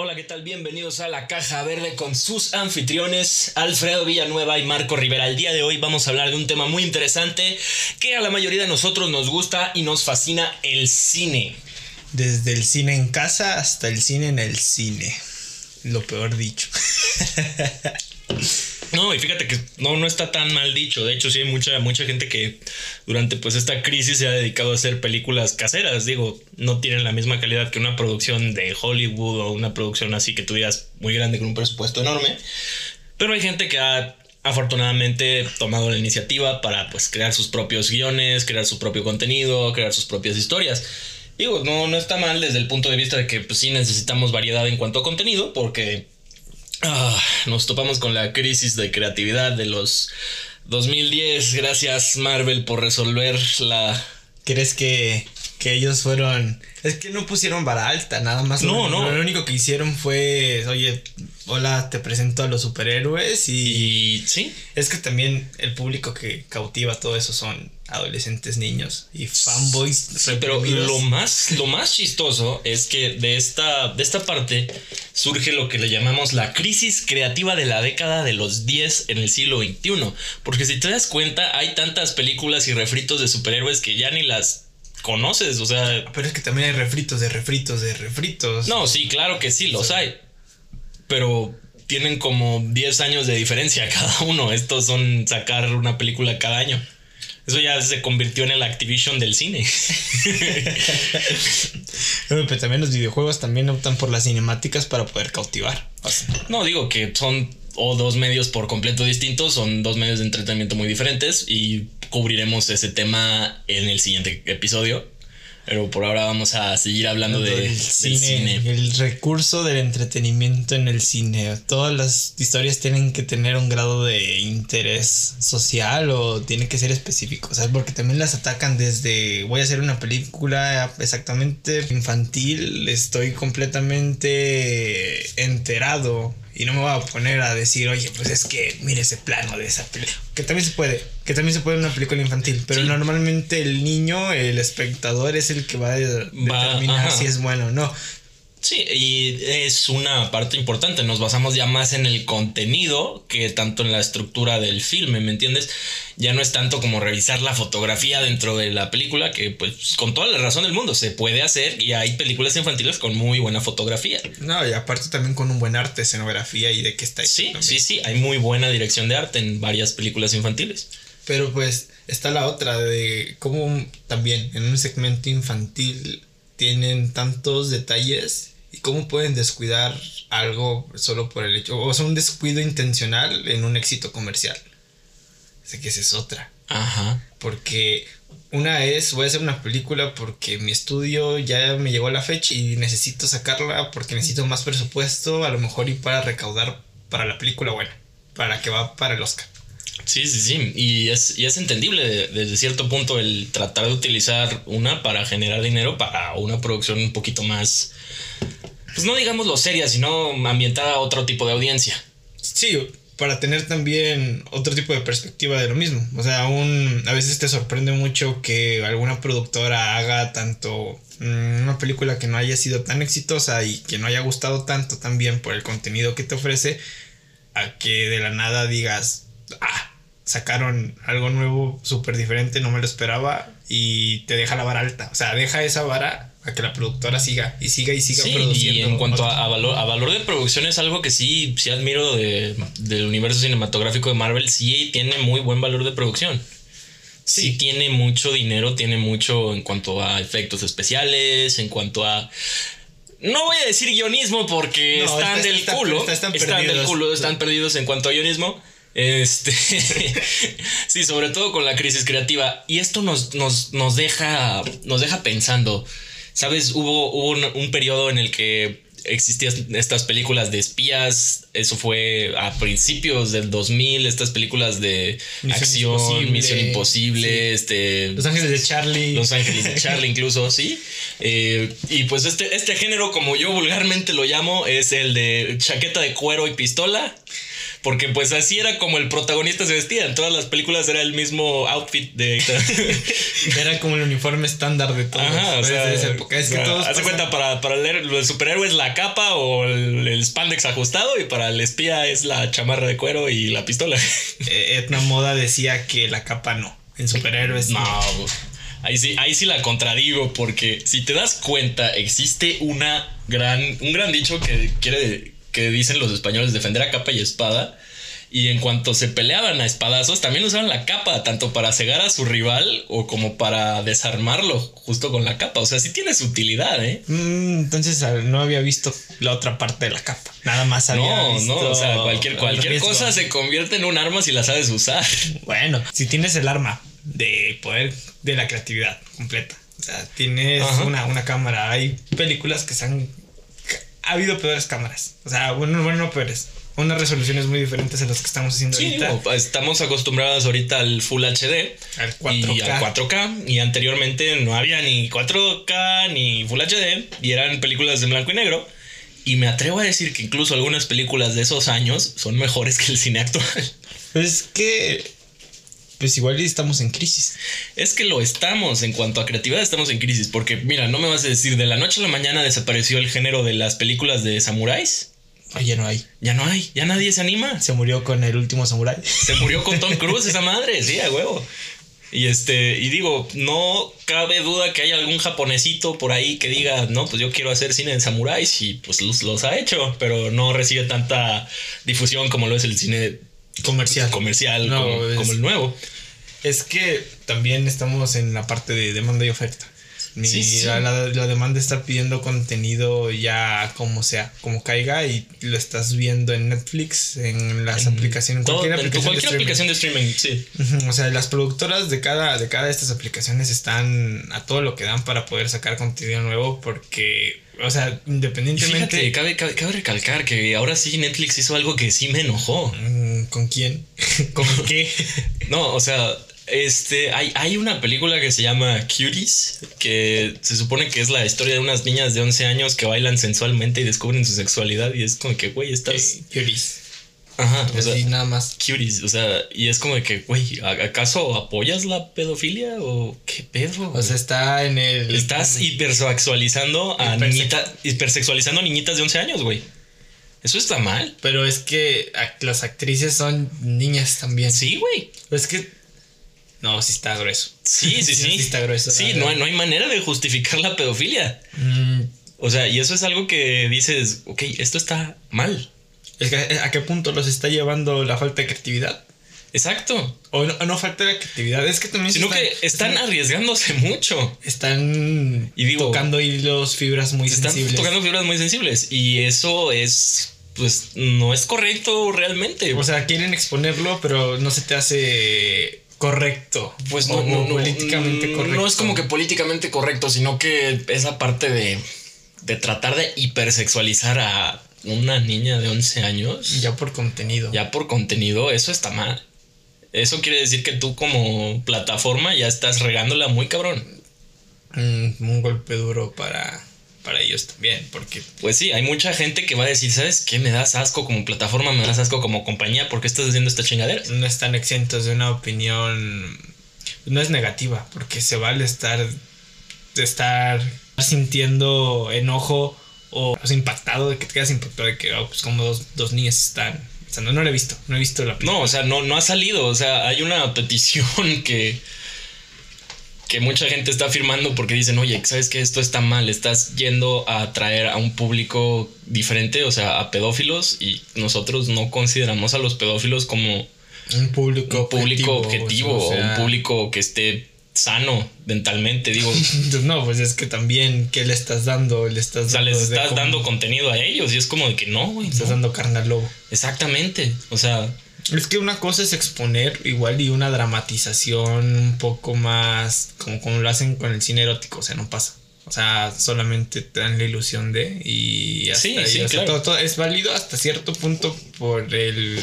Hola, ¿qué tal? Bienvenidos a la Caja Verde con sus anfitriones Alfredo Villanueva y Marco Rivera. El día de hoy vamos a hablar de un tema muy interesante que a la mayoría de nosotros nos gusta y nos fascina el cine. Desde el cine en casa hasta el cine en el cine. Lo peor dicho. No, y fíjate que no, no está tan mal dicho. De hecho, sí hay mucha, mucha gente que durante pues esta crisis se ha dedicado a hacer películas caseras. Digo, no tienen la misma calidad que una producción de Hollywood o una producción así que tuvieras muy grande con un presupuesto enorme. Pero hay gente que ha afortunadamente tomado la iniciativa para pues crear sus propios guiones, crear su propio contenido, crear sus propias historias. Digo, no, no está mal desde el punto de vista de que pues sí necesitamos variedad en cuanto a contenido, porque Ah, nos topamos con la crisis de creatividad de los 2010. Gracias Marvel por resolver la... ¿Crees que, que ellos fueron... Es que no pusieron vara alta, nada más. No, lo, no. Lo único que hicieron fue, oye, hola, te presento a los superhéroes y... Y sí. Es que también el público que cautiva todo eso son adolescentes niños y fanboys. Sí, pero lo más, lo más chistoso es que de esta, de esta parte surge lo que le llamamos la crisis creativa de la década de los 10 en el siglo XXI. Porque si te das cuenta, hay tantas películas y refritos de superhéroes que ya ni las conoces. O sea, Pero es que también hay refritos de refritos de refritos. no, sí, claro que sí, los hay. Pero tienen como 10 años de diferencia cada uno. Estos son sacar una película cada año. Eso ya se convirtió en el Activision del cine. Pero también los videojuegos también optan por las cinemáticas para poder cautivar. O sea, No, digo que son o dos medios por completo distintos, son dos medios de entretenimiento muy diferentes y cubriremos ese tema en el siguiente episodio. Pero por ahora vamos a seguir hablando de, el del cine, cine. el recurso del entretenimiento en el cine. Todas las historias tienen que tener un grado de interés social o tiene que ser específico, ¿sabes? Porque también las atacan desde voy a hacer una película exactamente infantil, estoy completamente enterado y no me voy a poner a decir, oye, pues es que mire ese plano de esa película. Que también se puede, que también se puede en una película infantil, pero Sí. normalmente el niño, el espectador es el que va a determinar si es bueno o no. Sí, y es una parte importante. Nos basamos ya más en el contenido que tanto en la estructura del filme, ¿me entiendes? Ya no es tanto como revisar la fotografía dentro de la película, que pues con toda la razón del mundo se puede hacer y hay películas infantiles con muy buena fotografía. No, y aparte también con un buen arte, escenografía y de qué está hecho Sí, también. sí, sí, hay muy buena dirección de arte en varias películas infantiles. Pero pues está la otra de cómo también en un segmento infantil tienen tantos detalles y cómo pueden descuidar algo solo por el hecho, o sea, un descuido intencional en un éxito comercial. Sé que esa es otra. Ajá. Porque una es, voy a hacer una película porque mi estudio ya me llegó a la fecha y necesito sacarla porque necesito más presupuesto, a lo mejor y para recaudar para la película buena, para que va para el Oscar. Sí, sí, sí. Y es, y es entendible de- desde cierto punto el tratar de utilizar una para generar dinero para una producción un poquito más, pues no digamos lo seria, sino ambientada a otro tipo de audiencia. Sí, para tener también otro tipo de perspectiva de lo mismo. O sea, aún a veces te sorprende mucho que alguna productora haga tanto mm, una película que no haya sido tan exitosa y que no haya gustado tanto también por el contenido que te ofrece, a que de la nada digas, ah, sacaron algo nuevo, súper diferente, no me lo esperaba y te deja la vara alta. O sea, deja esa vara a que la productora siga y siga y siga Sí, produciendo. y en cuanto a, a valor, a valor de producción es algo que sí, sí admiro de- del universo cinematográfico de Marvel, sí tiene muy buen valor de producción. Sí. Sí. tiene mucho dinero, tiene mucho en cuanto a efectos especiales, en cuanto a... No voy a decir guionismo porque No, están está- del está- culo. está- están están del culo, están perdidos en cuanto a guionismo. Este, sí, sobre todo con la crisis creativa. Y esto nos, nos, nos, deja, nos deja pensando. ¿Sabes? Hubo, hubo un, un periodo en el que existían estas películas de espías. Eso fue a principios del 2000. Estas películas de Misión acción, Imposible. Misión Imposible. Sí. Este, Los Ángeles de Charlie. los Ángeles de Charlie incluso, sí. Eh, y pues este, este género, como yo vulgarmente lo llamo, es el de chaqueta de cuero y pistola. Porque pues así era como el protagonista se vestía. En todas las películas era el mismo outfit de... era como el uniforme estándar de todos. Ajá, o sea, de esa época. Es que todos... Hace cuenta, para, para el, superhéroe es la capa o el, spandex ajustado y para el espía es la chamarra de cuero y la pistola. Eh, Etna Moda decía que la capa no. En superhéroes no. Ahí sí, ahí sí la contradigo porque si te das cuenta existe una gran, un gran dicho que quiere que dicen los españoles defender a capa y espada. Y en cuanto se peleaban a espadazos, también usaban la capa, tanto para cegar a su rival o como para desarmarlo justo con la capa. O sea, sí tiene su utilidad, ¿eh? Mm, entonces no había visto la otra parte de la capa. Nada más había No, no, o sea, cualquier, cualquier cosa se convierte en un arma si la sabes usar. Bueno, si tienes el arma de poder de la creatividad completa. O sea, tienes una, una cámara. Hay películas que se han ha habido peores cámaras. O sea, bueno, bueno, no peores. Unas resoluciones muy diferentes a las que estamos haciendo sí, ahorita. estamos acostumbrados ahorita al Full HD. Al 4K. Y al 4K. Y anteriormente no había ni 4K ni Full HD. Y eran películas de blanco y negro. Y me atrevo a decir que incluso algunas películas de esos años son mejores que el cine actual. Es que pues igual estamos en crisis. Es que lo estamos, en cuanto a creatividad estamos en crisis, porque mira, no me vas a decir, de la noche a la mañana desapareció el género de las películas de samuráis. Ay, ya no hay. Ya no hay, ya nadie se anima. Se murió con el último samurái. Se murió con Tom Cruise, esa madre, sí, a huevo. Y este, y digo, no cabe duda que hay algún japonesito por ahí que diga, no, pues yo quiero hacer cine de samuráis y pues los, los ha hecho, pero no recibe tanta difusión como lo es el cine comercial. Comercial, como, el nuevo. Es que también estamos en la parte de demanda y oferta. La, demanda está pidiendo contenido ya como sea, como caiga y lo estás viendo en Netflix, en las aplicaciones, en cualquier, aplicación, de streaming, sí. O sea, las productoras de cada, de cada de estas aplicaciones están a todo lo que dan para poder sacar contenido nuevo porque o sea, independientemente. cabe, cabe, recalcar que ahora sí Netflix hizo algo que sí me enojó. Mm, ¿Con quién? ¿Con qué? no, o sea, este, hay, hay una película que se llama Cuties, que se supone que es la historia de unas niñas de 11 años que bailan sensualmente y descubren su sexualidad. Y es como que, güey, estás. cuties. Ajá, o sea, nada más. Cuties, o sea, y es como de que, güey, ¿acaso apoyas la pedofilia o qué pedo? O sea, está en el. Estás hipersexualizando a niñitas, hipersexualizando a niñitas de 11 años, güey. Eso está mal. Pero es que las actrices son niñas también. Sí, güey. Es que. No, sí está grueso. Sí, sí, sí. sí, está grueso. Sí, no hay, no hay manera de justificar la pedofilia. Mm. O sea, y eso es algo que dices, ok, esto está mal. Es que a qué punto los está llevando la falta de creatividad. Exacto. O no, falta de creatividad, es que también... Sino que están arriesgándose mucho. Están y digo, tocando hilos, fibras muy sensibles. Están tocando fibras muy sensibles. Y eso es, pues, no es correcto realmente. O sea, quieren exponerlo, pero no se te hace correcto. Pues no, no, políticamente correcto. No es como que políticamente correcto, sino que esa parte de, de tratar de hipersexualizar a una niña de 11 años. Ya por contenido. Ya por contenido, eso está mal. Eso quiere decir que tú como plataforma ya estás regándola muy cabrón. Mm, un golpe duro para, para ellos también, porque... Pues sí, hay mucha gente que va a decir, ¿sabes qué? Me das asco como plataforma, me das asco como compañía, ¿por qué estás haciendo esta chingadera? No están exentos de una opinión... No es negativa, porque se vale estar... De estar sintiendo enojo o pues, impactado, de que te quedas impactado de que, oh, pues como dos, dos niñas están. O sea, no, no lo he visto, no he visto la película. No, o sea, no, no ha salido. O sea, hay una petición que. Que mucha gente está firmando porque dicen, oye, ¿sabes que Esto está mal. Estás yendo a atraer a un público diferente, o sea, a pedófilos, y nosotros no consideramos a los pedófilos como. Un público, público objetivo, o, un público que esté sano mentalmente, digo. no, pues es que también, ¿qué le estás dando? Le estás o sea, les estás dando contenido a ellos y es como de que no, güey. Estás dando carne al lobo. Exactamente, o sea. Es que una cosa es exponer igual y una dramatización un poco más como, como lo hacen con el cine erótico, o sea, no pasa. O sea, solamente te dan la ilusión de y hasta sí, sí, claro. todo es válido hasta cierto punto por el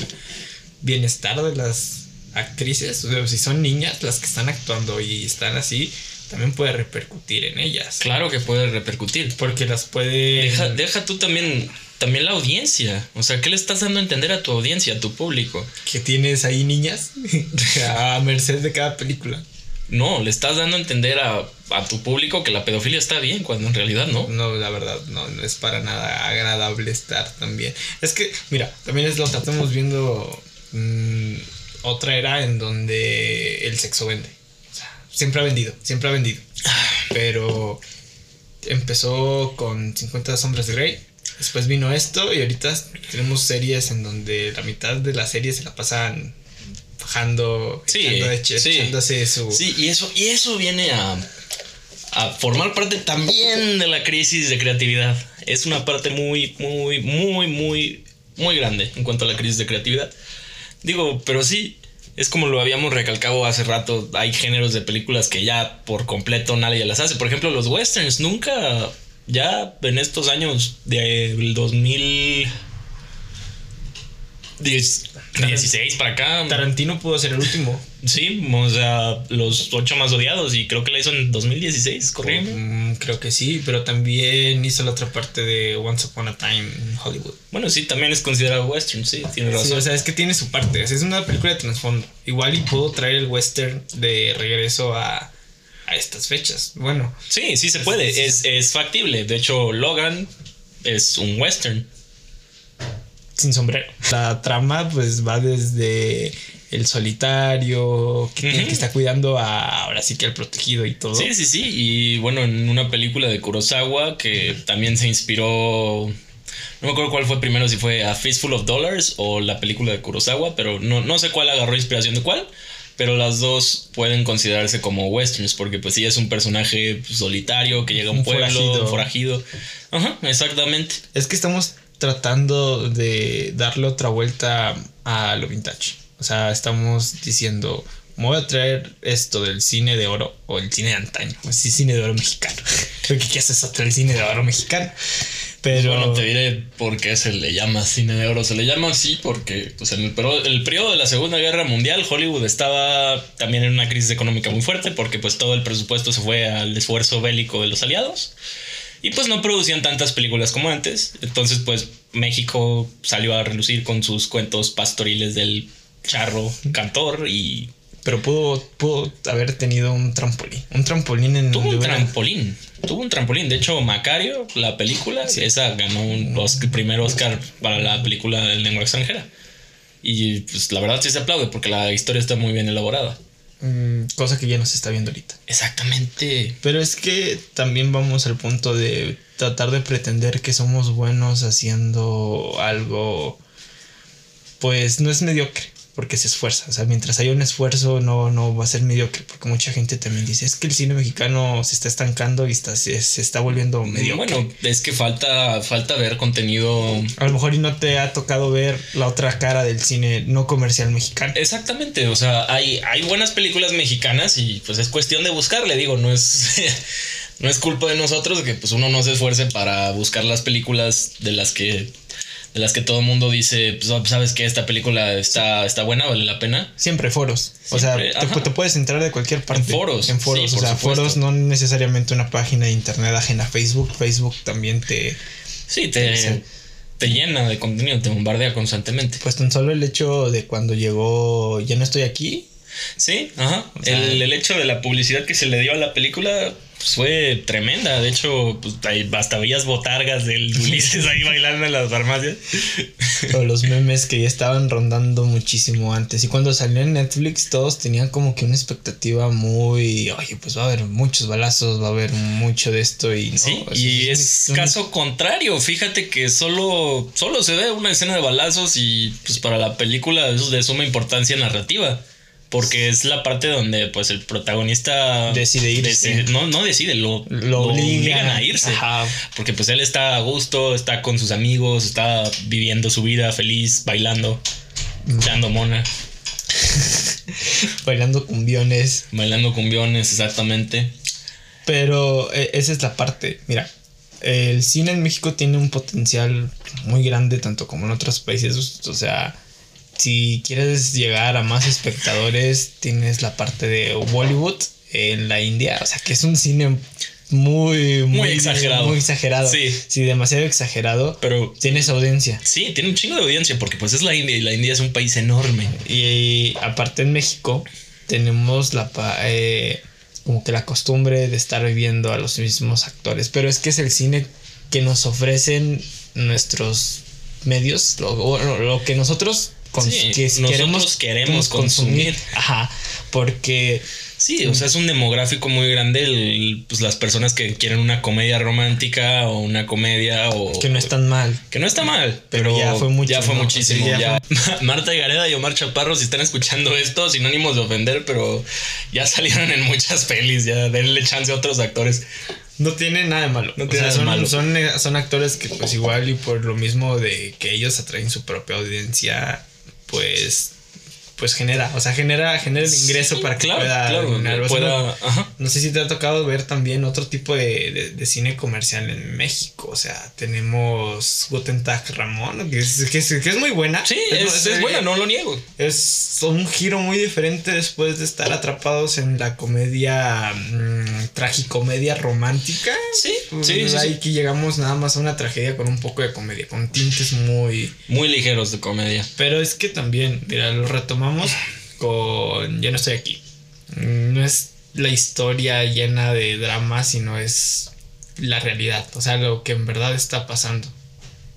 bienestar de las actrices, o si son niñas las que están actuando y están así, también puede repercutir en ellas. Claro que puede repercutir. Porque las puede... Deja, deja tú también también la audiencia. O sea, ¿qué le estás dando a entender a tu audiencia, a tu público? Que tienes ahí niñas a merced de cada película. No, le estás dando a entender a, a, tu público que la pedofilia está bien, cuando en realidad no. No, la verdad, no, no es para nada agradable estar también. Es que, mira, también es lo que estamos viendo mmm, otra era en donde el sexo vende. O sea, siempre ha vendido, siempre ha vendido. Pero empezó con 50 sombras de Grey. Después vino esto y ahorita tenemos series en donde la mitad de la serie se la pasan bajando, sí, echando, sí. echándose su... Sí, y eso, y eso viene a, a formar parte también de la crisis de creatividad. Es una parte muy, muy, muy, muy, muy grande en cuanto a la crisis de creatividad. Digo, pero sí, es como lo habíamos recalcado hace rato, hay géneros de películas que ya por completo nadie las hace. Por ejemplo, los westerns nunca, ya en estos años del 2000... 16 para acá. Tarantino pudo ser el último. Sí, o sea, los ocho más odiados y creo que la hizo en 2016, ¿correcto? Mm, creo que sí, pero también hizo la otra parte de Once Upon a Time en Hollywood. Bueno, sí, también es considerado western, sí, tiene razón. Sí, o sea, es que tiene su parte, es una película de trasfondo. Igual y puedo traer el western de regreso a, a estas fechas. Bueno. Sí, sí se puede, es, es, factible. De hecho, Logan es un western sin sombrero. La trama pues va desde el solitario que, uh -huh. que, está cuidando a ahora sí que al protegido y todo. Sí, sí, sí. Y bueno, en una película de Kurosawa que también se inspiró. No me acuerdo cuál fue primero, si fue A Fistful of Dollars o la película de Kurosawa, pero no, no sé cuál agarró inspiración de cuál. Pero las dos pueden considerarse como westerns, porque pues sí es un personaje solitario que llega a un, un pueblo, forajido. forajido. Ajá, exactamente. Es que estamos tratando de darle otra vuelta a lo vintage. O sea, estamos diciendo, me voy a traer esto del cine de oro o el cine de antaño, así cine de oro mexicano. Creo que ¿qué haces el cine de oro mexicano? Pero bueno, te diré por qué se le llama cine de oro. Se le llama así porque pues, en el, el periodo de la Segunda Guerra Mundial Hollywood estaba también en una crisis económica muy fuerte porque pues todo el presupuesto se fue al esfuerzo bélico de los aliados. Y pues no producían tantas películas como antes. Entonces, pues México salió a relucir con sus cuentos pastoriles del charro cantor y. Pero pudo, pudo haber tenido un trampolín. Un trampolín en. Tuvo un trampolín. Tuvo un trampolín. De hecho, Macario, la película, sí. esa ganó un Oscar, primer Oscar para la película en lengua extranjera. Y pues la verdad sí se aplaude porque la historia está muy bien elaborada. Mm, cosa que ya no se está viendo ahorita. Exactamente. Pero es que también vamos al punto de tratar de pretender que somos buenos haciendo algo. Pues no es mediocre, porque se esfuerza. O sea, mientras haya un esfuerzo, no, no va a ser mediocre. Porque mucha gente también dice: es que el cine mexicano se está estancando y está, se, se está volviendo mediocre. Bueno, es que falta, falta ver contenido. A lo mejor y no te ha tocado ver la otra cara del cine no comercial mexicano. Exactamente. O sea, hay, hay buenas películas mexicanas y pues es cuestión de buscarle. Digo, no es. no es culpa de nosotros que pues uno no se esfuerce para buscar las películas de las que de las que todo el mundo dice, pues sabes que esta película está, está buena, vale la pena. Siempre foros. Siempre, o sea, te, te, puedes entrar de cualquier parte. En foros. En foros. Sí, o sea, supuesto. foros no necesariamente una página de internet ajena a Facebook. Facebook también te. Sí, te, te, te llena de contenido, te bombardea constantemente. Pues tan solo el hecho de cuando llegó Ya no estoy aquí. Sí, ajá. O sea, el, el hecho de la publicidad que se le dio a la película pues fue tremenda. De hecho, pues ahí hasta veías botargas del Ulises ahí bailando en las farmacias. O los memes que ya estaban rondando muchísimo antes. Y cuando salió en Netflix, todos tenían como que una expectativa muy. Oye, pues va a haber muchos balazos, va a haber mucho de esto. Y, ¿no? sí, y es, es caso contrario. Fíjate que solo, solo se ve una escena de balazos y pues para la película eso es de suma importancia narrativa. Porque es la parte donde pues el protagonista decide irse. Decide, no, no decide, lo, lo, lo obligan. obligan a irse. Ajá. Porque pues él está a gusto, está con sus amigos, está viviendo su vida feliz, bailando, echando mona. bailando cumbiones. Bailando cumbiones, exactamente. Pero eh, esa es la parte. Mira, el cine en México tiene un potencial muy grande, tanto como en otros países. O sea, si quieres llegar a más espectadores, tienes la parte de Bollywood en la India, o sea que es un cine muy, muy, exagerado. Muy exagerado. Sí. Sí, demasiado exagerado. Pero tiene esa audiencia. Sí, tiene un chingo de audiencia porque pues es la India y la India es un país enorme. Y, aparte en México tenemos la eh, como que la costumbre de estar viendo a los mismos actores. Pero es que es el cine que nos ofrecen nuestros medios, lo, lo que nosotros que queremos, queremos consumir. Ajá, porque Sí, o sea, es un demográfico muy grande pues las personas que quieren una comedia romántica o una comedia o... Que no es tan mal. Que no está mal, pero, ya fue mucho. Ya fue muchísimo. ya Marta Gareda y Omar Chaparro, si están escuchando esto, sinónimos de ofender, pero ya salieron en muchas pelis, ya denle chance a otros actores. No tiene nada de malo. No tiene son, malo. Son, son actores que pues igual y por lo mismo de que ellos atraen su propia audiencia, pues pues genera, o sea, genera, genera el ingreso para que pueda, pueda no, sé si te ha tocado ver también otro tipo de, de, cine comercial en México. O sea, tenemos Guten Tag Ramón, que es, que es, muy buena. Sí, es, es, buena, no lo niego. Es un giro muy diferente después de estar atrapados en la comedia, mmm, tragicomedia romántica. Sí, sí, sí. Ahí que llegamos nada más a una tragedia con un poco de comedia, con tintes muy... Muy ligeros de comedia. Pero es que también, mira, lo retomamos con Yo no estoy aquí. No es la historia llena de drama, sino es la realidad, o sea, lo que en verdad está pasando.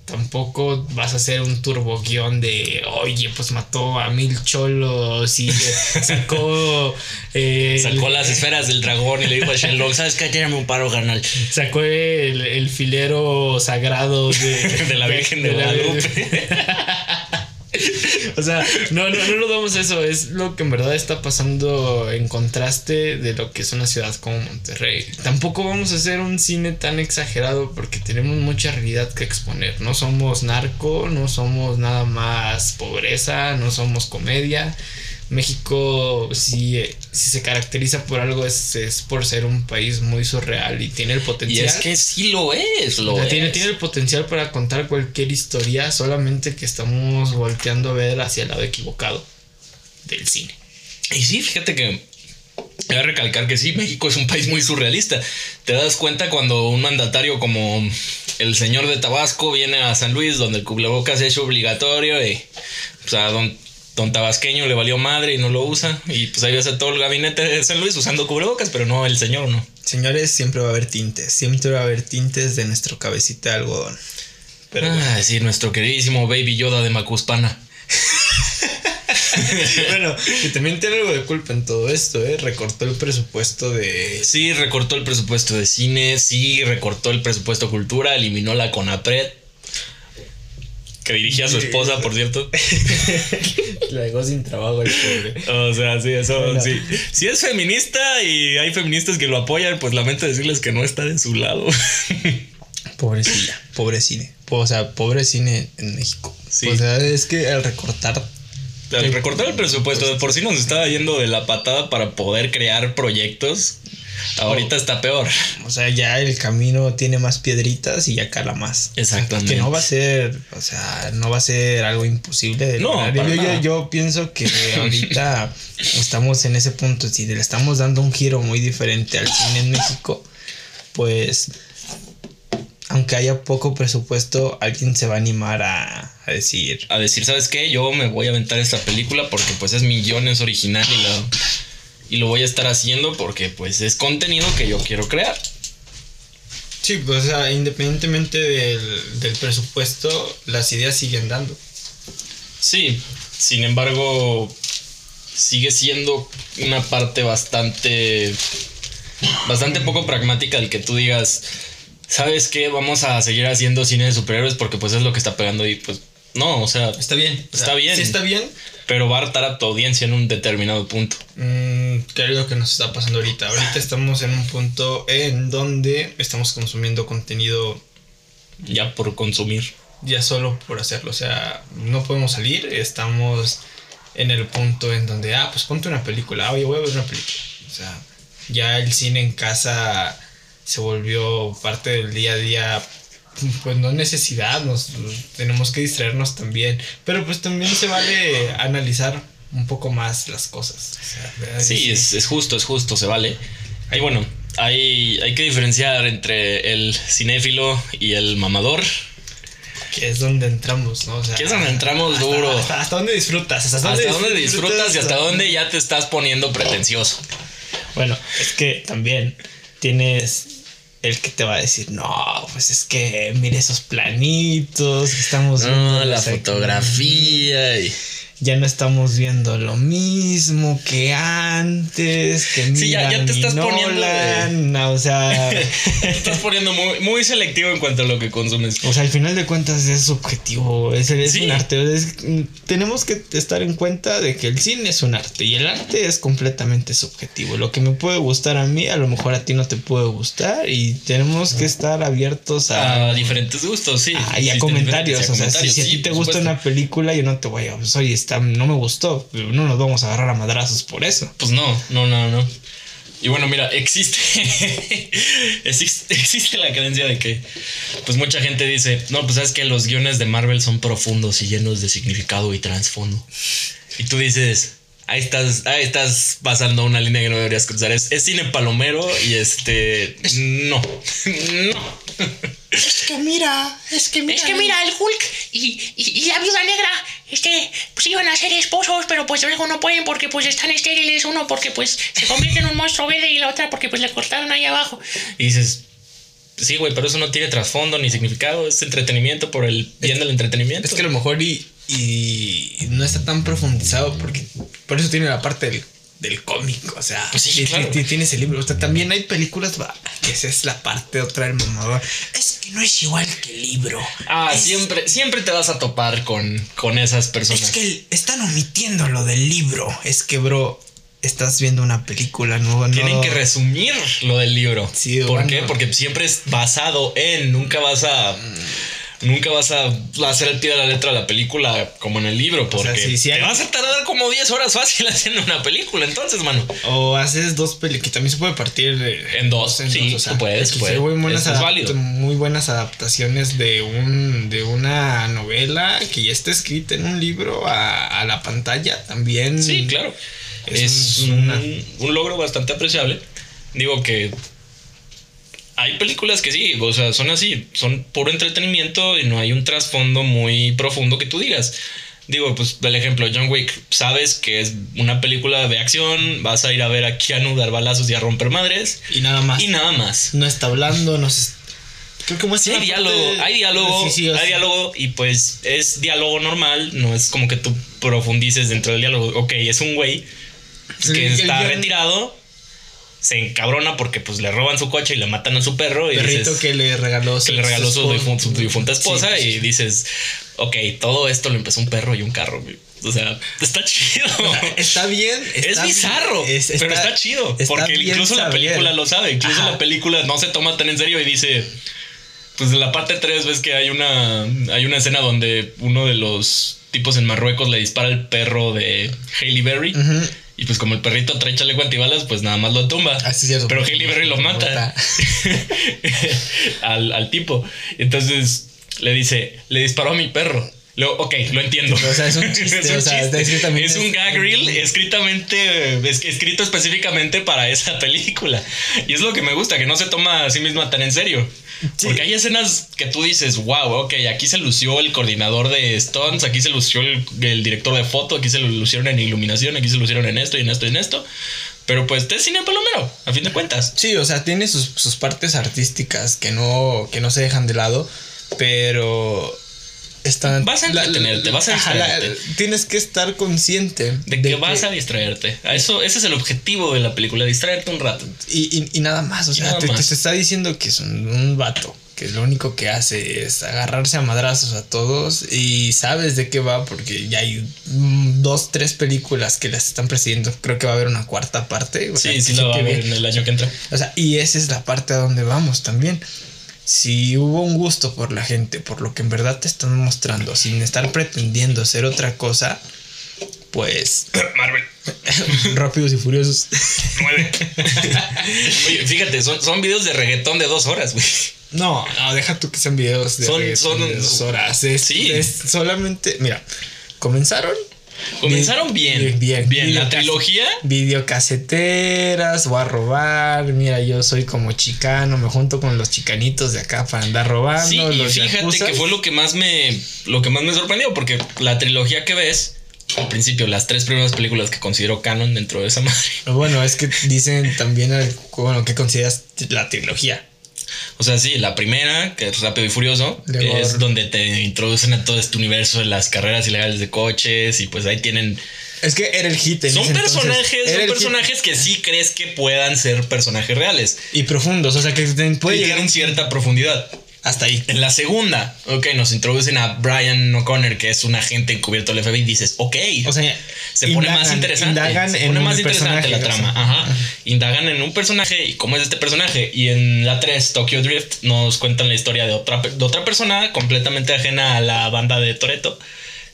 Tampoco vas a hacer un turbo guion de, oye, pues mató a mil cholos y sacó... Eh, sacó las esferas del dragón y le dijo a Shenlong, ¿sabes qué? Tírame un paro, canal. Sacó el, filero sagrado de, la Virgen de, de Guadalupe. o sea, no, no, no nos damos eso. Es lo que en verdad está pasando en contraste de lo que es una ciudad como Monterrey. Tampoco vamos a hacer un cine tan exagerado porque tenemos mucha realidad que exponer. No somos narco, no somos nada más pobreza, no somos comedia. México, si, si se caracteriza por algo, es, es, por ser un país muy surreal y tiene el potencial. Y es que sí lo es, lo tiene, Tiene el potencial para contar cualquier historia, solamente que estamos volteando a ver hacia el lado equivocado del cine. Y sí, fíjate que Voy a recalcar que sí, México es un país muy surrealista. Te das cuenta cuando un mandatario como el señor de Tabasco viene a San Luis, donde el cubrebocas es obligatorio, y, o sea, don, don Tabasqueño le valió madre y no lo usa. Y pues ahí ves a todo el gabinete de San Luis usando cubrebocas, pero no el señor, ¿no? Señores, siempre va a haber tintes. Siempre va a haber tintes de nuestro cabecita de algodón. Pero ah, sí, nuestro queridísimo Baby Yoda de Macuspana. bueno, y también tiene algo de culpa en todo esto, ¿eh? Recortó el presupuesto de. Sí, recortó el presupuesto de cine, sí, recortó el presupuesto cultura, eliminó la CONAPRED que dirigía a su esposa, por cierto. La dejó sin trabajo el pobre. O sea, sí, eso sí. Si es feminista y hay feministas que lo apoyan, pues lamento decirles que no está de su lado. Pobrecilla, pobre cine. O sea, pobre cine en México. Sí. O sea, es que al recortar al recortar el presupuesto, de por sí nos estaba yendo de la patada para poder crear proyectos. Ahorita está peor. O sea, ya el camino tiene más piedritas y ya cala más. Exactamente. que no va a ser, o sea, no va a ser algo imposible de no, yo, yo, pienso que ahorita estamos en ese punto. Si le estamos dando un giro muy diferente al cine en México, pues aunque haya poco presupuesto, alguien se va a animar a, a, decir. A decir, ¿sabes qué? Yo me voy a aventar esta película porque pues es millones original y lo, y lo voy a estar haciendo porque pues es contenido que yo quiero crear. Sí, pues o sea, independientemente del, del presupuesto, las ideas siguen dando. Sí, sin embargo, sigue siendo una parte bastante bastante poco pragmática el que tú digas ¿sabes qué? Vamos a seguir haciendo cine de superhéroes porque pues es lo que está pegando y pues no, o sea... Está bien. Está bien. Sí está bien. Pero va a hartar a tu audiencia en un determinado punto. Mm, ¿Qué es lo que nos está pasando ahorita? Ahorita estamos en un punto en donde estamos consumiendo contenido... Ya por consumir. Ya solo por hacerlo. O sea, no podemos salir. Estamos en el punto en donde, ah, pues ponte una película. Oye, voy a ver una película. O sea, ya el cine en casa se volvió parte del día a día pues no necesidad, nos, tenemos que distraernos también, pero pues también se vale analizar un poco más las cosas. sí, es, es, justo, es justo, se vale. Ahí bueno, hay, hay que diferenciar entre el cinéfilo y el mamador. Que es donde entramos, ¿no? O sea, que es donde entramos duro. Hasta, hasta, dónde disfrutas. Hasta, dónde, disfrutas, y hasta dónde ya te estás poniendo pretencioso. Bueno, es que también tienes el que te va a decir, no, pues es que mire esos planitos que estamos viendo. la fotografía y ya no estamos viendo lo mismo que antes, que sí, ya, te estás poniendo o sea, te estás poniendo muy, muy selectivo en cuanto a lo que consumes. O sea, al final de cuentas es subjetivo, es, es un arte. tenemos que estar en cuenta de que el cine es un arte y el arte es completamente subjetivo. Lo que me puede gustar a mí, a lo mejor a ti no te puede gustar y tenemos que estar abiertos a, a diferentes gustos, sí. Ah, y a comentarios. O sea, si, a ti te gusta una película, yo no te voy a, pues, no me gustó. No nos vamos a agarrar a madrazos por eso. Pues no, no, no, no. Y bueno, mira, existe, existe, la creencia de que, pues mucha gente dice, no, pues sabes que los guiones de Marvel son profundos y llenos de significado y trasfondo. Y tú dices, ahí estás, ahí estás pasando una línea que no deberías cruzar. Es, es cine palomero y este, no, no. Es que mira, es que mira. Es que mira, el Hulk y, y, la viuda negra, este, pues iban a ser esposos, pero pues luego no pueden porque pues están estériles, uno porque pues se convierte en un monstruo verde y la otra porque pues le cortaron ahí abajo. Y dices, sí, güey, pero eso no tiene trasfondo ni significado, es entretenimiento por el bien del entretenimiento. Es que a lo mejor y, y no está tan profundizado porque por eso tiene la parte del del cómic, o sea, pues sí, claro. tienes el libro, o sea, también hay películas que esa es la parte otra del mamador. Es que no es igual que el libro. Ah, siempre, siempre te vas a topar con, con esas personas. Es que están omitiendo lo del libro. Es que, bro, estás viendo una película, no, Tienen que resumir lo del libro. Sí, ¿Por qué? Porque siempre es basado en, nunca vas a nunca vas a hacer el pie de la letra de la película como en el libro, porque te vas a tardar como 10 horas fácil haciendo una película, entonces, mano. O haces dos películas, que también se puede partir en dos, en sí, puedes, puedes. Muy buenas, muy buenas adaptaciones de un de una novela que ya está escrita en un libro a, la pantalla también. Sí, claro. Es, un logro bastante apreciable. Digo que hay películas que sí, o sea, son así, son puro entretenimiento y no hay un trasfondo muy profundo que tú digas. Digo, pues el ejemplo, John Wick, sabes que es una película de acción, vas a ir a ver a Keanu dar balazos y a romper madres. Y nada más. Y nada más. No está hablando, no se... Creo que sí, hay diálogo, hay diálogo, hay diálogo y pues es diálogo normal, no es como que tú profundices dentro del diálogo. Ok, es un güey que está retirado se encabrona porque pues le roban su coche y le matan a su perro. Y Perrito que le regaló su, le regaló su, difunta esposa y dices, ok, todo esto lo empezó un perro y un carro. O sea, está chido. está bien. es bizarro, pero está chido. porque incluso la película lo sabe. Incluso la película no se toma tan en serio y dice... Pues en la parte 3 ves que hay una, hay una escena donde uno de los tipos en Marruecos le dispara al perro de Hailey Berry. Y pues como el perrito trae chaleco antibalas, pues nada más lo tumba. Así es. Pero Hailey Berry lo mata al, al tipo. Entonces le dice, le disparó a mi perro. Luego, ok, lo entiendo. O sea, es un chiste. es un, o sea, es un gag reel escritamente, escrito específicamente para esa película. Y es lo que me gusta, que no se toma a sí misma tan en serio. Porque hay escenas que tú dices, wow, ok, aquí se lució el coordinador de Stones, aquí se lució el, director de foto, aquí se lo lucieron en iluminación, aquí se lucieron en esto y en esto y en esto. Pero pues es cine palomero, a fin de cuentas. Sí, o sea, tiene sus, sus partes artísticas que no, que no se dejan de lado, pero vas a entretenerte, vas a distraerte. tienes que estar consciente de, que, vas a distraerte. Eso, ese es el objetivo de la película, distraerte un rato. Y, nada más, o sea, te, está diciendo que es un, vato que lo único que hace es agarrarse a madrazos a todos y sabes de qué va porque ya hay dos, tres películas que las están presidiendo. Creo que va a haber una cuarta parte. sí, sí, la va a haber en el año que entra. O sea, y esa es la parte a donde vamos también si hubo un gusto por la gente, por lo que en verdad te están mostrando, sin estar pretendiendo hacer otra cosa, pues. Marvel. Rápidos y furiosos. Nueve. Oye, fíjate, son, son videos de reggaetón de dos horas, güey. No, no, deja tú que sean videos de, son, son dos horas. sí. es solamente. Mira, comenzaron Comenzaron bien. Bien, Bien. La Videocas- trilogía. Videocaseteras, voy a robar. Mira, yo soy como chicano, me junto con los chicanitos de acá para andar robando. Sí, y fíjate que fue lo que más me. Lo que más me sorprendió. Porque la trilogía que ves. Al principio, las tres primeras películas que considero canon dentro de esa madre. Bueno, es que dicen también, el- bueno, ¿qué consideras la trilogía? O sea, sí, la primera, que es Rápido y Furioso, es donde te introducen a todo este universo de las carreras ilegales de coches y pues ahí tienen... Es que era el hit. en Son ese personajes, son hit. personajes que sí crees que puedan ser personajes reales. Y profundos, o sea que puede y llegar tienen cierta profundidad. Hasta ahí. En la segunda, ok, nos introducen a Brian O'Connor, que es un agente encubierto del FBI, y dices, ok, O sea, se pone indagan- más interesante. Indagan se en pone más un interesante la personaje, trama. Ajá. Indagan en un personaje y cómo es este personaje. Y en la 3, Tokyo Drift, nos cuentan la historia de otra, de otra persona completamente ajena a la banda de Toreto.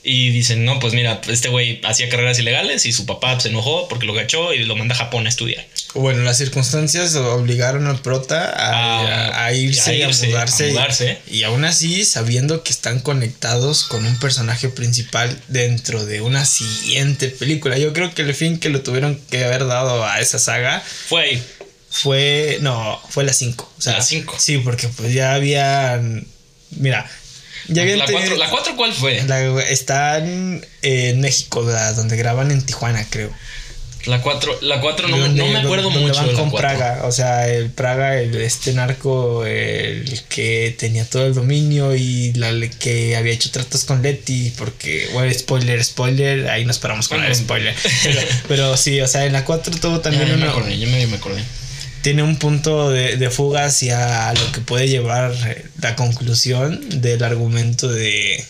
Y dicen, no, pues mira, este güey hacía carreras ilegales y su papá se enojó porque lo gachó y lo manda a Japón a estudiar. Bueno, las circunstancias obligaron al prota a, A- a irse, a y a mudarse. Y, y aún así, sabiendo que están conectados con un personaje principal dentro de una siguiente película. Yo creo que el fin que lo tuvieron que haber dado a esa saga Fue ahí. fue. No, fue la 5. O sea, La cinco. Sí, porque pues ya habían. Mira, ya. La tenido- 4, ¿La cuatro cuál fue? la- están en México, ¿verdad? donde graban en Tijuana, creo. La 4, la cuatro no, me- Donde- no me acuerdo donde mucho van de la con 4. Praga, o sea, el Praga, el, este narco, el que tenía todo el dominio y la que había hecho tratos con Letty, porque, bueno, spoiler, spoiler, ahí nos paramos con el Bueno. spoiler. Pero, pero sí, o sea, en la 4 tuvo Ya, también ya me una- acordé, ya medio me acordé. Tiene un punto de, de fuga hacia lo que puede llevar eh, la conclusión del argumento de,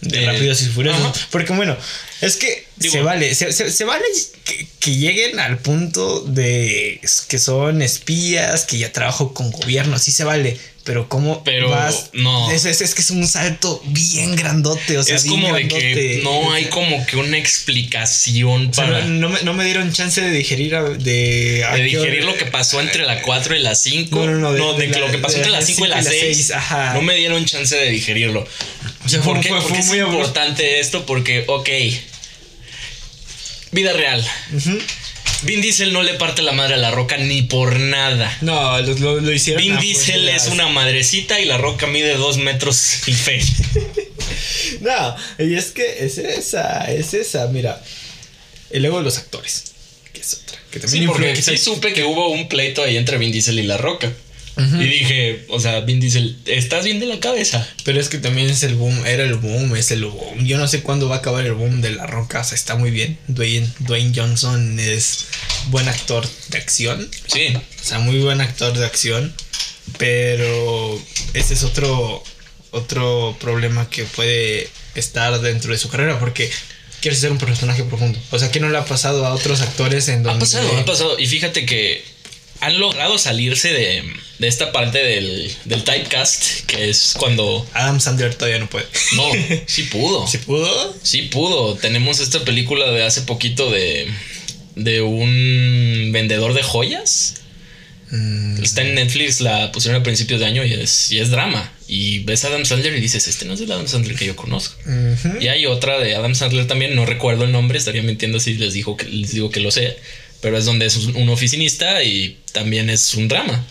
de De- Rápidos y Furiosos. Ajá. Porque bueno, es que Digo- se vale, se, se- se vale que, que lleguen al punto de que son espías, que ya trabajo con gobierno, sí se vale. Pero cómo Pero vas, no. Es, es- es que es un salto bien grandote, o sea, es como de que no hay como que una explicación O sea, para no, no me, no me dieron chance de digerir a- de, a de qué digerir hora- lo que pasó entre la 4 y la 5. No, no, no, de- de, de que la- lo que pasó entre la la 5 y la 6. seis, ajá. No me dieron chance de digerirlo. O sea, fue- ¿Por qué? fue- Porque fue muy importante esto porque, ok, vida real. Vin Diesel no le parte la madre a la roca ni por nada. No, lo, lo- lo hicieron. Vin Diesel es una madrecita y la roca mide dos metros y fe. No, y es que es esa, es esa, mira. Y luego los actores, que es otra. Que también Sí, porque sí supe que hubo un pleito ahí entre Vin Diesel y la roca. Y dije, o sea, Vin Diesel, ¿estás bien de la cabeza? Pero es que también es el boom, era el boom, es el boom. Yo no sé cuándo va a acabar el boom de la roca, o sea, está muy bien. Dwayne, Dwayne Johnson es buen actor de acción. Sí. O sea, muy buen actor de acción. Pero ese es otro, otro problema que puede estar dentro de su carrera. Porque quiere ser un personaje profundo. O sea, que no le ha pasado a otros actores en donde. Ha pasado, ha pasado. Y fíjate que han logrado salirse de, de esta parte del, del typecast, que es cuando... Adam Sandler todavía no puede. No, sí pudo. ¿Se pudo? Sí pudo. Tenemos esta película de hace poquito de, de un vendedor de joyas. Mm, Está en Netflix, la pusieron a principios de año y es, y es drama. Y ves a Adam Sandler y dices, este no es el Adam Sandler que yo conozco. Y hay otra de Adam Sandler también, no recuerdo el nombre, estaría mintiendo si les, digo que, les digo que lo sé, pero es donde es un oficinista y también es un drama.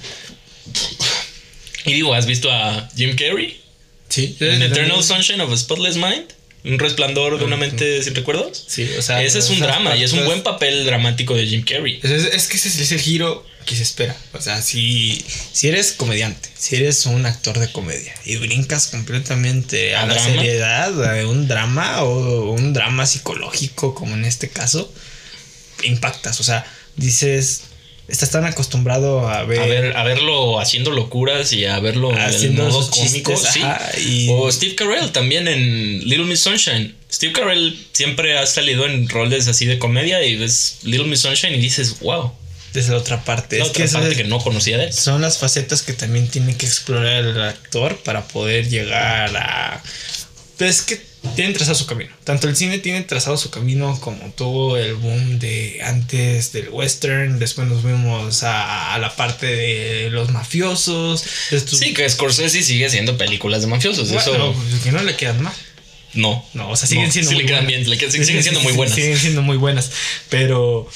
Y digo, ¿has visto a Jim Carrey? Sí. En Eternal Sunshine of a Spotless Mind, un resplandor de una mente sin recuerdos. Sí, o sea. Ese es un drama y es un buen papel dramático de Jim Carrey. Es, es- es que ese es el giro que se espera. O sea, si, si eres comediante, si eres un actor de comedia y brincas completamente a, ¿A la drama? seriedad, a un drama o un drama psicológico, como en este caso, impactas. O sea, dices, estás tan acostumbrado a ver. A, ver, a verlo haciendo locuras y a verlo en el Haciendo modo cómico. chistes, sí. ajá, y- O Steve Carell también en Little Miss Sunshine. Steve Carell siempre ha salido en roles así de comedia y ves Little Miss Sunshine y dices, wow. desde la otra parte. La es otra que parte es- que no conocía de él. son las facetas que también tiene que explorar el actor para poder llegar a. Pues es que tienen trazado su camino. Tanto el cine tiene trazado su camino como tuvo el boom de antes del western. Después nos vimos a, a la parte de los mafiosos. estos- Sí, que Scorsese sigue haciendo películas de mafiosos. Bueno, eso. pues, que no le quedan mal. no. No, o sea, siguen No, siendo sí muy le quedan buenas. bien, le quedan- Sí, siguen sí, siendo muy buenas. Siguen siendo muy buenas. Pero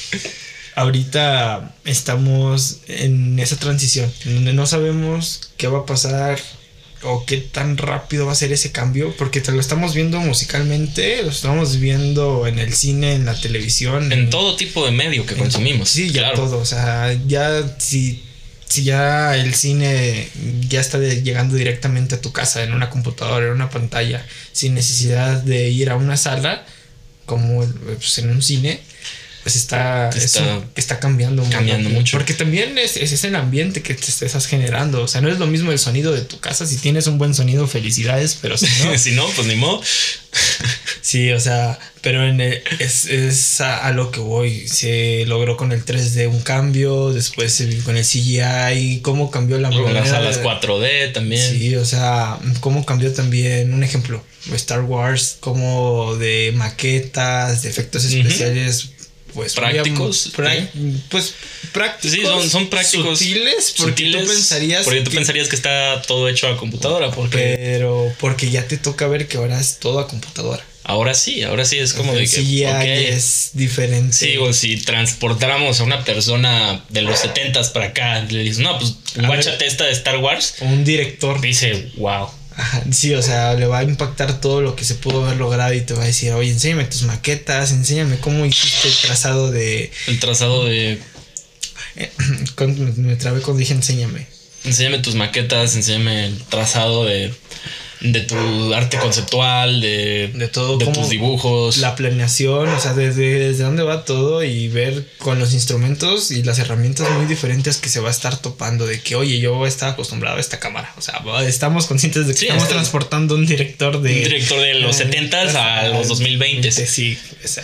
ahorita estamos en esa transición, donde no sabemos qué va a pasar o qué tan rápido va a ser ese cambio, porque te lo estamos viendo musicalmente, lo estamos viendo en el cine, en la televisión. En todo tipo de medio que consumimos. Sí, ya claro. todo. O sea, ya si, si ya el cine ya está de- llegando directamente a tu casa, en una computadora, en una pantalla, sin necesidad de ir a una sala, como pues, en un cine, pues está, Está eso está cambiando, cambiando mucho. Porque también es, es, es el ambiente que te estás generando. O sea, no es lo mismo el sonido de tu casa. Si tienes un buen sonido, felicidades, pero si no, si no, pues ni modo. Sí, o sea, pero en el- es, es a, a lo que voy. Se logró con el 3D un cambio, después con el CGI, cómo cambió la Luego las salas de- 4D también. Sí, o sea, cómo cambió también, un ejemplo, Star Wars, como de maquetas, de efectos especiales, pues Prácticos, pues prácticos. Sí, son, son prácticos. Sutiles, porque sutiles, tú pensarías Porque tú que- pensarías que está todo hecho a computadora. Porque pero porque ya te toca ver que ahora es todo a computadora. ahora sí, ahora sí es como de el que. Es diferente. Sí, o si transportáramos a una persona de los 70s para acá, le dices, no, pues guáchate esta de Star Wars. un director. Dice, wow. Ajá, sí, o sea, le va a impactar todo lo que se pudo haber logrado y te va a decir, oye, enséñame tus maquetas, enséñame cómo hiciste el trazado de... El trazado de. Me trabé cuando dije enséñame. Enséñame tus maquetas, enséñame el trazado de, de tu arte conceptual, de, De todo, de tus dibujos. La planeación, o sea, desde, desde dónde va todo y ver con los instrumentos y las herramientas muy diferentes que se va a estar topando de que, oye, yo estaba acostumbrado a esta cámara. O sea, estamos conscientes de que Sí, estamos está- transportando un director de... Un director de los eh, 70s a los 2020. Sí, sea,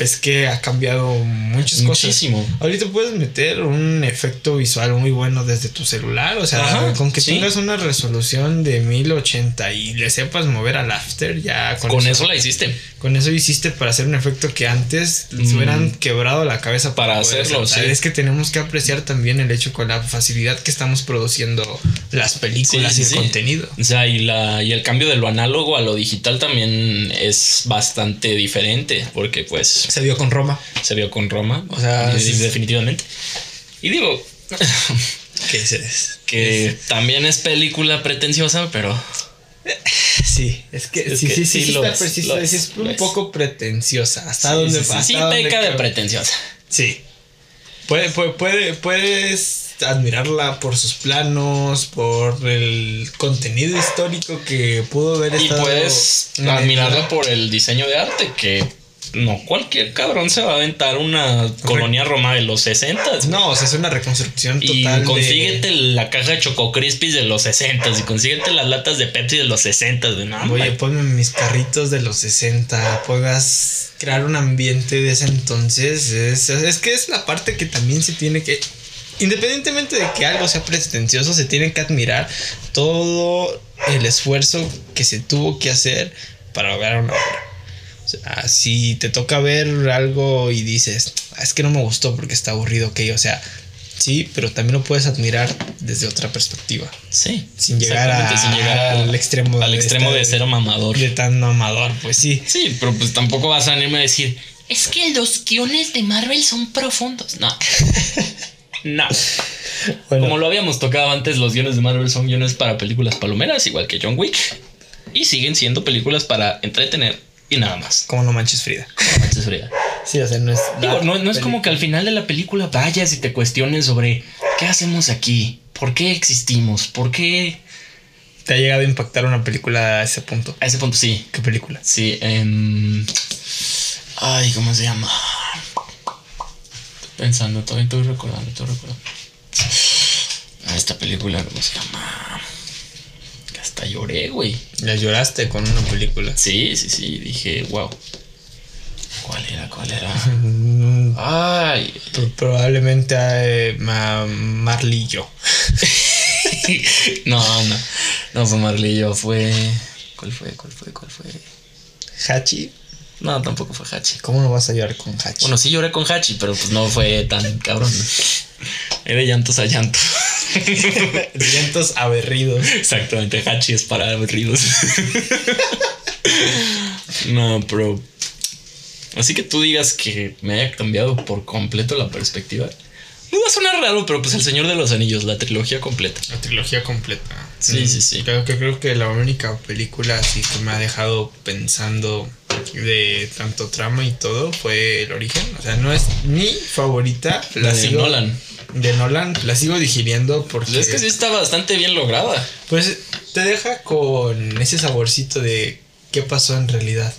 es que ha cambiado muchas cosas. Muchísimo. Ahorita puedes meter un efecto visual muy bueno desde tu celular, o sea, Ajá, con que sí. tengas una resolución de 1080 y le sepas mover al after, ya con, Con eso la hiciste. con eso hiciste para hacer un efecto que antes se Mm. hubieran quebrado la cabeza Para poder hacerlo, hacer. sí. Es que tenemos que apreciar también el hecho con la facilidad que estamos produciendo las películas Sí, y sí, el contenido. O sea, y, la, y el cambio de lo análogo a lo digital también es bastante diferente, porque pues Se vio con Roma. se vio con Roma, O sea, definitivamente. Y digo ¿Qué es? que también es película pretenciosa, pero Sí, es que sí, sí, sí, es, un poco pretenciosa. ¿Hasta sí, dónde sí, peca de pretenciosa. Sí. Puede, puede, puede- puedes admirarla por sus planos, por el contenido histórico que pudo haber Y puedes admirarla por el diseño de arte, que no cualquier cabrón se va a aventar una colonia roma de los 60 No, o sea, es una reconstrucción Y total. de- consíguete la caja de Choco Crispies de los 60 y consíguete las latas de Pepsi de los 60 de no, Oye, ponme mis carritos de los 60, puedas crear un ambiente de ese entonces. Es, es que es la parte que también se tiene que, independientemente de que algo sea pretencioso, se tiene que admirar todo el esfuerzo que se tuvo que hacer para lograr una obra. Sea, si te toca ver algo y dices, "Ah, es que no me gustó porque está aburrido, ok, o sea, sí, pero también lo puedes admirar desde otra perspectiva. Sí, Sin llegar, a- sin llegar a- al extremo al de extremo de ser mamador. de tan amador, pues sí. Sí, pero pues tampoco vas a venirme a decir, Es que los guiones de Marvel son profundos. no. no. Bueno, Como lo habíamos tocado antes, los guiones de Marvel son guiones para películas palomeras, igual que John Wick. Y siguen siendo películas para entretener y nada más. como no manches Frida. No manches, Frida. Sí, o sea, no es. Digo, no, no es como que al final de la película vayas y te cuestiones sobre qué hacemos aquí, por qué existimos, por qué... ¿Te ha llegado a impactar una película a ese punto? A ese punto sí. ¿Qué película? Sí, em, Ay, ¿cómo se llama? Estoy pensando, todavía estoy recordando, estoy recordando. Esta película, ¿cómo se llama? Hasta lloré, güey. Ya lloraste con una película. Sí, sí, sí, dije, wow. ¿Cuál era? ¿Cuál era? Ay, pro- Probablemente eh, Ma- yo. no, no. No fue Marlillo, fue. ¿Cuál fue? ¿Cuál fue? ¿Cuál fue? Hachi. No, tampoco fue Hachi. ¿Cómo no vas a llorar con Hachi? Bueno, sí lloré con Hachi, pero pues no fue tan cabrón. Era llantos a llanto. Vientos aberridos. Exactamente, Hachi es para aburridos. No, pero. Así que tú digas que me haya cambiado por completo la perspectiva. Me va a sonar raro, pero pues El Señor de los Anillos, la trilogía completa. La trilogía completa. Sí, Mm, sí, sí. Creo que, creo que la única película así que me ha dejado pensando de tanto trama y todo fue El Origen. O sea, no es mi favorita. La de sigo- Nolan. De Nolan, la sigo digiriendo porque... Es que sí está bastante bien lograda. Pues te deja con ese saborcito de qué pasó en realidad.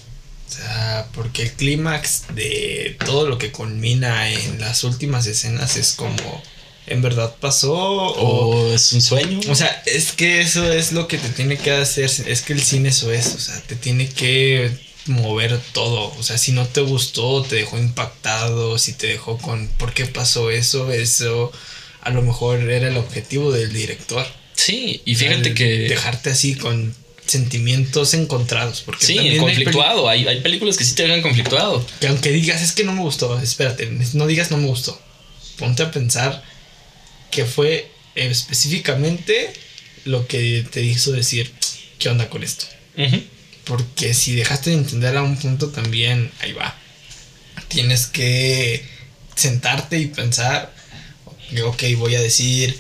O sea, porque el clímax de todo lo que culmina en las últimas escenas es como, ¿en verdad pasó? O, O es un sueño. o sea, es que eso es lo que te tiene que hacer. Es que el cine eso es. O sea, te tiene que mover todo. O sea, si no te gustó, te dejó impactado. Si te dejó con, ¿por qué pasó eso? Eso a lo mejor era el objetivo del director. Sí, y fíjate que. Dejarte así con sentimientos encontrados. Porque Sí, conflictuado. Hay, hay películas que sí te dejan conflictuado. que aunque digas, es que no me gustó, espérate, no digas no me gustó. Ponte a pensar qué fue específicamente lo que te hizo decir, ¿qué onda con esto? Ujú. Porque si dejaste de entender a un punto también, ahí va. Tienes que sentarte y pensar, ok, voy a decir,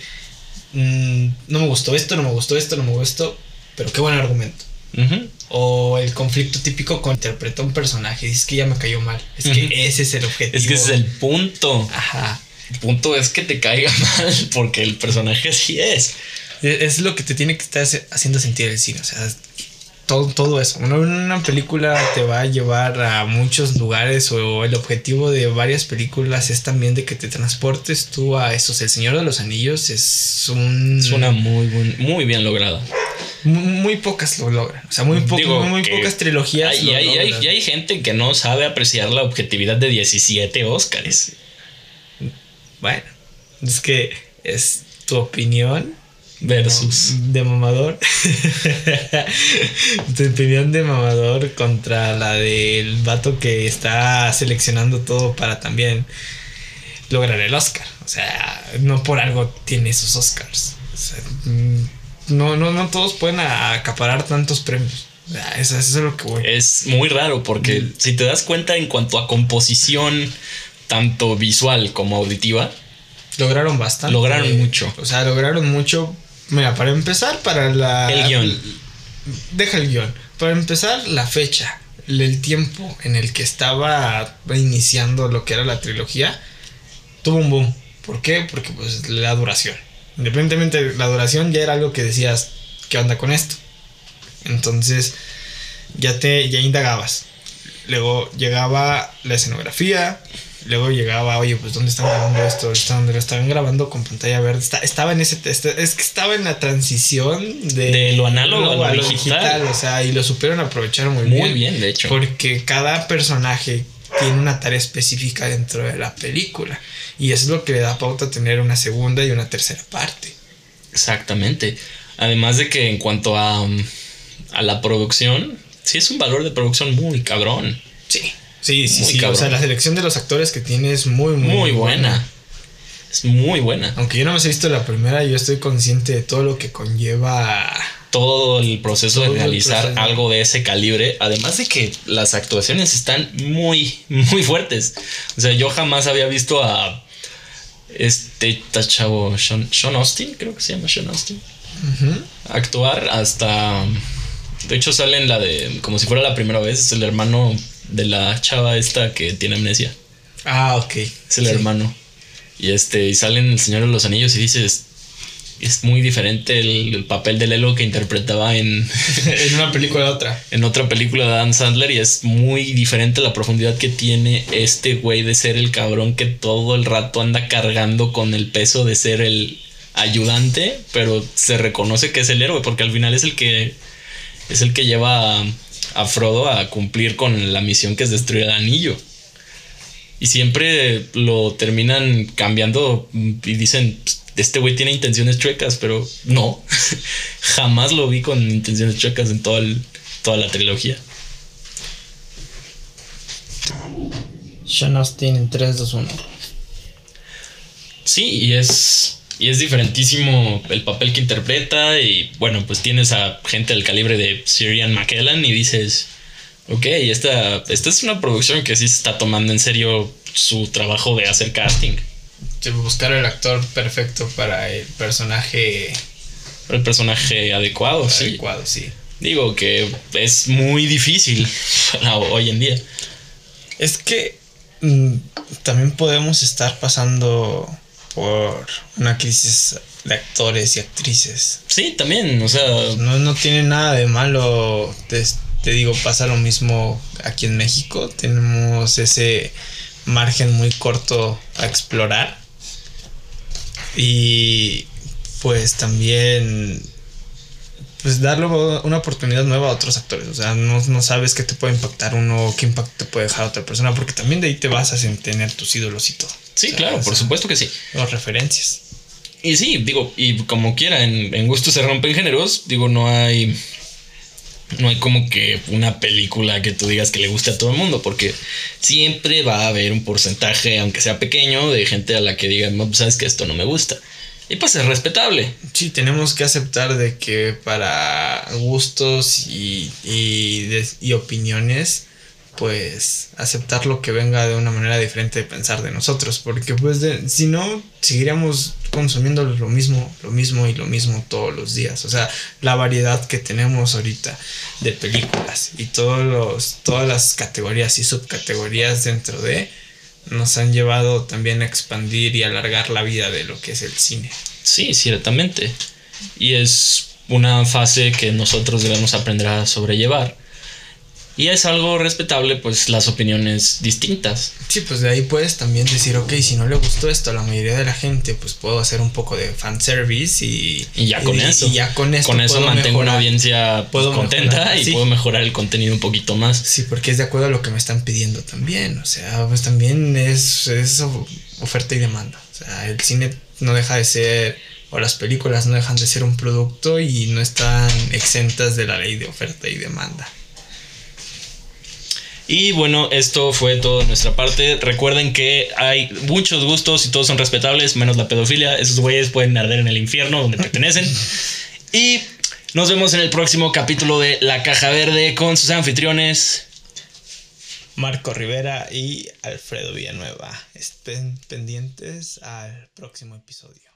mm, no me gustó esto, no me gustó esto, no me gustó, pero qué buen argumento. O el conflicto típico con interpreta un personaje, dices que ya me cayó mal. Es que ese es el objetivo. Es que ese es el punto. Ajá. El punto es que te caiga mal porque el personaje así es. Es es lo que te tiene que estar haciendo sentir el cine. O sea, todo, todo eso. Una, una película te va a llevar a muchos lugares o el objetivo de varias películas es también de que te transportes tú a esos. El Señor de los Anillos es un... Es una muy, muy bien lograda. Muy, muy pocas lo logran. O sea, muy, Digo muy, pocas trilogías. Hay, lo hay, hay- logran. y hay gente que no sabe apreciar la objetividad de 17 Óscares. Bueno, es que es tu opinión Versus. De mamador. tu opinión de mamador contra la del vato que está seleccionando todo para también lograr el Oscar. O sea, no por algo tiene esos Oscars. O sea, mm, no, no, no todos pueden acaparar tantos premios. O sea, Eso, eso es lo que voy. Es muy raro porque si te das cuenta en cuanto a composición, tanto visual como auditiva, Lograron bastante. Lograron mucho. O sea, lograron mucho. Mira, para empezar, para la. El guion. Deja el guion. Para empezar, la fecha. El tiempo en el que estaba iniciando lo que era la trilogía. Tuvo un boom. ¿Por qué? Porque pues la duración. Independientemente de la duración, ya era algo que decías, ¿qué onda con esto? Entonces, ya te, ya indagabas. Luego llegaba la escenografía. Luego llegaba, oye, pues ¿dónde están grabando esto? ¿Está donde lo estaban grabando con pantalla verde? Está- estaba en ese, este- es que estaba en la transición de, De lo análogo a lo digital. O sea, y lo supieron aprovechar muy, muy bien, de hecho. porque cada personaje tiene una tarea específica dentro de la película. Y eso es lo que le da pauta a tener una segunda y una tercera parte. Exactamente. Además de que en cuanto a, a la producción, sí es un valor de producción muy cabrón. Sí. Sí, sí, Muy sí. cabrón. O sea, la selección de los actores que tiene es muy, muy, Muy buena. Es muy buena. Aunque yo no me he visto la primera, yo estoy consciente de todo lo que conlleva. Todo el proceso Todo de realizar proceso. algo de ese calibre. Además de que las actuaciones están muy, muy fuertes. O sea, yo jamás había visto a este chavo Sean, Sean Austin, creo que se llama Sean Austin. Actuar hasta. De hecho, sale en la de. Como si fuera la primera vez. Es el hermano de la chava esta que tiene amnesia. Ah, ok. Es el Sí. hermano. Y este. Y sale en El Señor de los Anillos y dices. Es muy diferente el, el papel de Lelo que interpretaba en, en una película a otra. en otra película de Dan Sandler. Y es muy diferente la profundidad que tiene este güey de ser el cabrón que todo el rato anda cargando con el peso de ser el ayudante. Pero se reconoce que es el héroe. Porque al final es el que es el que lleva a, Frodo a cumplir con la misión que es destruir el anillo. Y siempre lo terminan cambiando y dicen, "Pues, este güey tiene intenciones chuecas, pero no, jamás lo vi con intenciones chuecas en toda, el- toda la trilogía. Sean Austin en 3, 2, 1. Sí, y es, y es diferentísimo el papel que interpreta y bueno, pues tienes a gente del calibre de Sirian McKellen y dices, Ok, esta, esta es una producción que sí se está tomando en serio su trabajo de hacer casting. De buscar el actor perfecto para el personaje El personaje adecuado, sí. adecuado, sí. Digo que es muy difícil para hoy en día. Es que mm, también podemos estar pasando por una crisis de actores y actrices. Sí, también, o sea, No, no tiene nada de malo, te, te digo, pasa lo mismo aquí en México. Tenemos ese margen muy corto a explorar. Y pues también pues darle una oportunidad nueva a otros actores. O sea, no, no sabes qué te puede impactar uno, qué impacto te puede dejar otra persona, porque también de ahí te basas en tener tus ídolos y todo. sí, O sea, claro, por supuesto que sí. Las referencias. Y sí, digo, y como quiera, en, en gusto se rompen géneros, digo, no hay. No hay como que una película que tú digas que le guste a todo el mundo, porque siempre va a haber un porcentaje, aunque sea pequeño, de gente a la que diga, no, pues, sabes que esto no me gusta. Y pues es respetable. Sí, tenemos que aceptar de que para gustos y, y, y opiniones, pues aceptar lo que venga de una manera diferente de pensar de nosotros, porque pues de- si no, seguiríamos consumiendo lo mismo, lo mismo y lo mismo todos los días. O sea, la variedad que tenemos ahorita de películas y todos los, todas las categorías y subcategorías dentro de nos han llevado también a expandir y alargar la vida de lo que es el cine. Sí, ciertamente. Y es una fase que nosotros debemos aprender a sobrellevar. Y es algo respetable, pues, las opiniones distintas. Sí, pues de ahí puedes también decir, ok, si no le gustó esto a la mayoría de la gente, pues puedo hacer un poco de fanservice y... Y ya con eso. Y ya con esto Con eso mantengo una audiencia pues, Puedo contenta mejorar, y sí. puedo mejorar el contenido un poquito más. Sí, porque es de acuerdo a lo que me están pidiendo también. O sea, pues también es, es of- oferta y demanda. O sea, el cine no deja de ser, o las películas no dejan de ser un producto y no están exentas de la ley de oferta y demanda. Y bueno, esto fue todo de nuestra parte. Recuerden que hay muchos gustos y todos son respetables, menos la pedofilia. Esos güeyes pueden arder en el infierno donde pertenecen. Y nos vemos en el próximo capítulo de La Caja Verde con sus anfitriones. Marco Rivera y Alfredo Villanueva. Estén pendientes al próximo episodio.